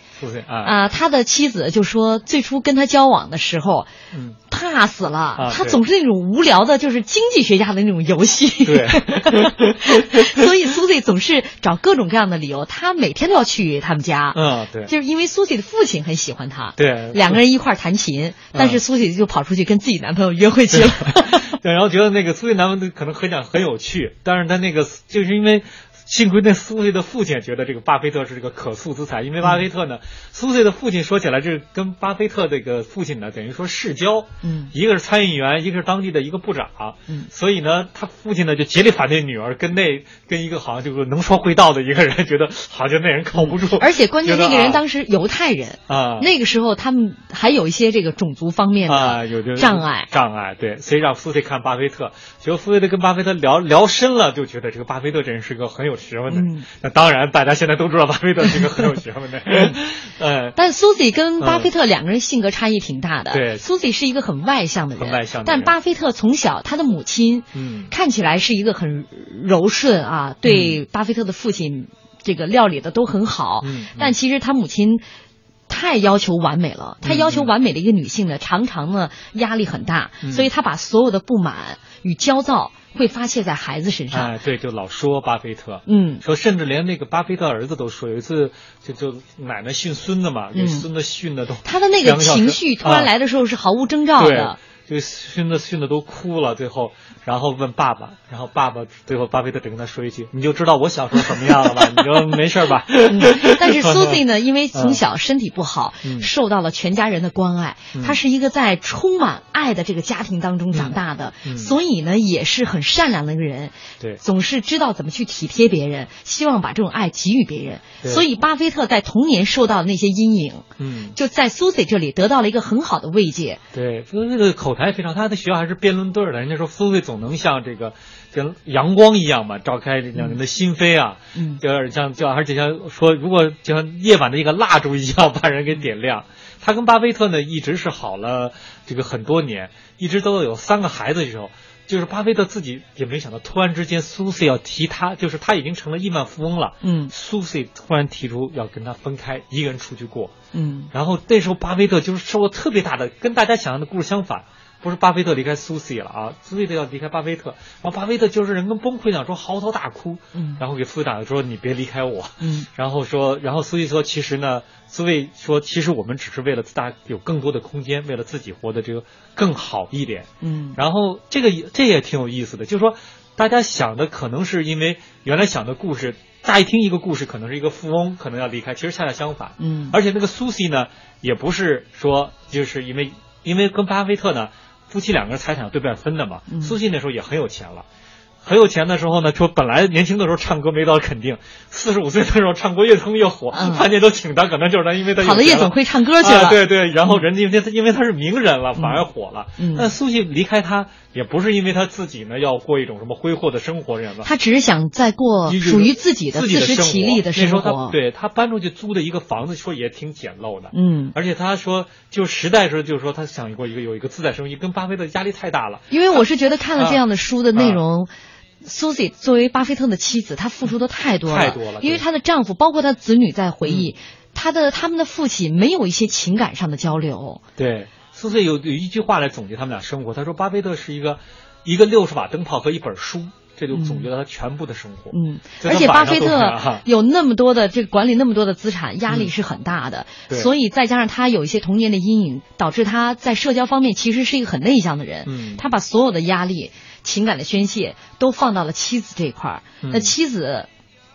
S2: 啊？
S1: 啊，他的妻子就说，最初跟他交往的时候，
S2: 嗯，
S1: 怕死了，他总是那种无聊的，就是经济学家的那种游戏。
S2: 对 <laughs>
S1: 所以苏西总是找各种各样的理由，他每天都要去他们家。
S2: 嗯，对，
S1: 就是因为苏西的父亲很喜欢他，
S2: 对
S1: 两个人一块儿弹琴，但是
S2: 嗯
S1: 苏西就跑出去跟自己男朋友约会去了。<laughs>
S2: 对，然后觉得那个苏西男朋友可能很讲很有趣，但是他那个就是因为。幸亏那苏西的父亲觉得这个巴菲特是这个可塑之才，因为巴菲特呢，苏西的父亲说起来，这跟巴菲特这个父亲呢，等于说世交，
S1: 嗯。
S2: 一个是参议员，一个是当地的一个部长，
S1: 嗯。
S2: 所以呢，他父亲呢就竭力反对女儿跟那跟一个好像就是能说会道的一个人，觉得好像那人靠不住，
S1: 而且关键那个人
S2: 啊。
S1: 当时犹太人，
S2: 啊。
S1: 那个时候他们还有一些这个种族方面
S2: 啊，
S1: 的
S2: 有的
S1: 障碍。
S2: 障碍，对，所以让苏菲看巴菲特，结果苏菲特跟巴菲特聊聊深了，就觉得这个巴菲特这人是个很有学问的那当然，大家现在都知道巴菲特是个很有学问的人。呃，<laughs>
S1: 但 Susie 跟巴菲特两个人性格差异挺大的。
S2: 嗯对
S1: ，Susie 是一个很外向的人，
S2: 很外向的人
S1: 但巴菲特从小他的母亲，
S2: 嗯
S1: 看起来是一个很柔顺啊，对巴菲特的父亲这个料理的都很好。但其实他母亲。太要求完美了，她要求完美的一个女性呢，常常呢压力很大，
S2: 嗯
S1: 所以她把所有的不满与焦躁会发泄在孩子身上。
S2: 哎，对，就老说巴菲特。
S1: 嗯
S2: 说，甚至连那个巴菲特儿子都说，有一次就就奶奶训孙子嘛，给
S1: 嗯
S2: 孙子训的都
S1: 他的那个情绪突然
S2: 啊
S1: 来的时候是毫无征兆
S2: 对
S1: 的。，
S2: 就熏的熏的都哭了，最后然后问爸爸，然后爸爸最后巴菲特只跟他说一句：“你就知道我小时候什么样了吧？你就 <laughs> 没事吧？”
S1: 嗯，但是 <laughs> Susie 呢，因为从小身体不好，
S2: 嗯
S1: 受到了全家人的关爱。
S2: 嗯
S1: 她是一个在充满爱的这个家庭当中长大的，所以呢，也是很很善良的一个人，
S2: 对
S1: 总是知道怎么去体贴别人，希望把这种爱给予别人。所以巴菲特在童年受到的那些阴影，
S2: 嗯，
S1: 就在苏西这里得到了一个很好的慰藉。
S2: 对，所以这个口才非常，他的学校还是辩论队儿的。人家说苏菲总能像这个像阳光一样嘛，照开这两人的心扉啊，
S1: 嗯
S2: 就是像就而且像说，如果就像夜晚的一个蜡烛一样把人给点亮。他跟巴菲特呢一直是好了这个很多年，一直都有三个孩子的时候。就是巴菲特自己也没想到，突然之间苏西要提他，就是他已经成了亿万富翁了。
S1: 嗯
S2: 苏西突然提出要跟他分开，一个人出去过。
S1: 嗯
S2: 然后那时候巴菲特就是受了特别大的，跟大家想象的故事相反，不是巴菲特离开苏西了啊，苏西要离开巴菲特，然后巴菲特就是人跟崩溃一样，说嚎啕大哭，
S1: 嗯。
S2: 然后给苏西打说你别离开我，
S1: 嗯。
S2: 然后说，然后苏西说其实呢，苏西说其实我们只是为了大有更多的空间，为了自己活得这个更好一点，
S1: 嗯。
S2: 然后这个也这也挺有意思的，就是说大家想的可能是因为原来想的故事，乍一听一个故事可能是一个富翁可能要离开，其实恰恰相反。
S1: 嗯。
S2: 而且那个苏西呢，也不是说就是因为因为跟巴菲特呢，夫妻两个人财产对半分的嘛。
S1: 嗯
S2: 苏信那时候也很有钱了。很有钱的时候呢，说本来年轻的时候唱歌没到肯定，四十五岁的时候唱歌越唱越火，
S1: 嗯
S2: 饭店都请他，可能就是他因为他有
S1: 跑到夜总会唱歌去了。
S2: 啊，对对，然后人家因为他因为他是名人了，反而火了。
S1: 嗯
S2: 但苏信离开他，也不是因为他自己呢要过一种什么挥霍的生活，人吧？
S1: 他只是想再过属于自己的
S2: 自
S1: 食其力的生
S2: 那时候他
S1: 活。
S2: 对他搬出去租的一个房子，说也挺简陋的。
S1: 嗯，
S2: 而且他说，就时代时候就是说，他想过一个有一个自在生活，跟巴菲特压力太大了。
S1: 因为我是觉得看了这样的书的内
S2: 啊
S1: 容。Susie 作为巴菲特的妻子，她付出的太多了，
S2: 太多了
S1: 因为
S2: 对
S1: 她的丈夫，包括她子女在回忆，她的他们的父亲没有一些情感上的交流。
S2: 对，苏轼有有一句话来总结他们俩生活，他说巴菲特是一个一个六十瓦灯泡和一本书，这就总结了他全部的生活。
S1: 嗯，而且巴菲特
S2: 啊
S1: 有那么多的这个管理那么多的资产，压力是很大的。
S2: 对
S1: 所以再加上他有一些童年的阴影，导致他在社交方面其实是一个很内向的人。
S2: 嗯
S1: 他把所有的压力、情感的宣泄都放到了妻子这一块儿。
S2: 嗯
S1: 那妻子。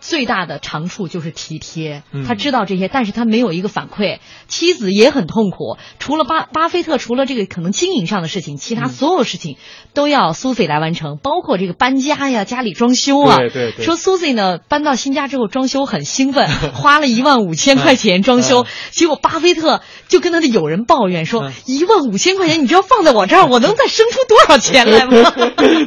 S1: 最大的长处就是体贴，
S2: 嗯。
S1: 他知道这些，但是他没有一个反馈，妻子也很痛苦。除了巴巴菲特，除了这个可能经营上的事情，其他
S2: 嗯。
S1: 所有事情都要苏菲来完成，包括这个搬家呀、家里装修啊。
S2: 对对对。
S1: 说 Susie 呢搬到新家之后装修很兴奋，<laughs> 花了一万五千块钱装修
S2: 嗯，
S1: 结果巴菲特就跟他的友人抱怨说
S2: 嗯：“
S1: 一万五千块钱，你知道放在我这儿，我能再生出多少钱来吗？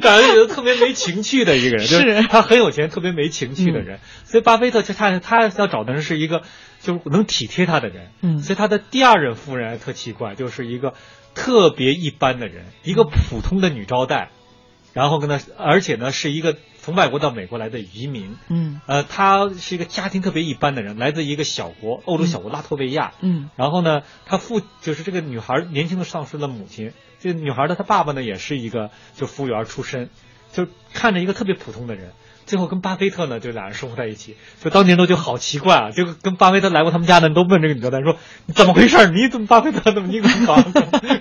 S2: 感觉觉得特别没情趣的一个人，就是。他很有钱，特别没情趣的人。所以巴菲特就他他要找的人是一个就是能体贴他的人。
S1: 嗯
S2: 所以他的第二任夫人特奇怪，就是一个特别一般的人，一个普通的女招待，然后跟他，而且呢是一个从外国到美国来的移民。？”
S1: 嗯
S2: 呃，他是一个家庭特别一般的人，来自一个小国，欧洲小国拉脱维亚。
S1: 嗯
S2: 然后呢，他父就是这个女孩年轻的丧失了母亲，这个女孩的她爸爸呢也是一个就服务员出身，就看着一个特别普通的人。最后跟巴菲特呢，就俩人生活在一起，就当年都就好奇怪啊，就跟巴菲特来过他们家的人都问这个女招待说你怎么回事？你怎么巴菲特怎么你怎么搞？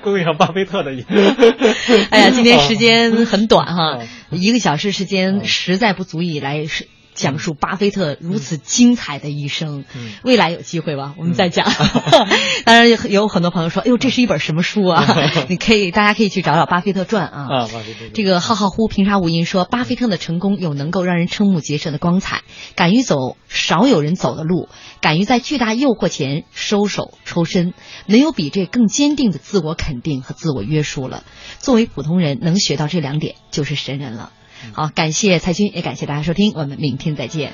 S2: 供应上巴菲特的一。<laughs>
S1: 哎呀，今天时间 <laughs> 很短哈
S2: 嗯，
S1: 一个小时时间
S2: 嗯
S1: 实在不足以来是讲述巴菲特如此精彩的一生。
S2: 嗯
S1: 未来有机会吧，我们再讲。<laughs> 当然有有很多朋友说，哎呦，这是一本什么书啊？<laughs> 你可以，大家可以去找找《巴菲特传》啊。
S2: 啊，巴菲特
S1: 这个浩浩乎平沙无垠说，巴菲特的成功有能够让人瞠目结舌的光彩，敢于走少有人走的路，敢于在巨大诱惑前收手抽身，没有比这更坚定的自我肯定和自我约束了。作为普通人，能学到这两点就是神人了。好，感谢蔡军，也感谢大家收听，我们明天再见。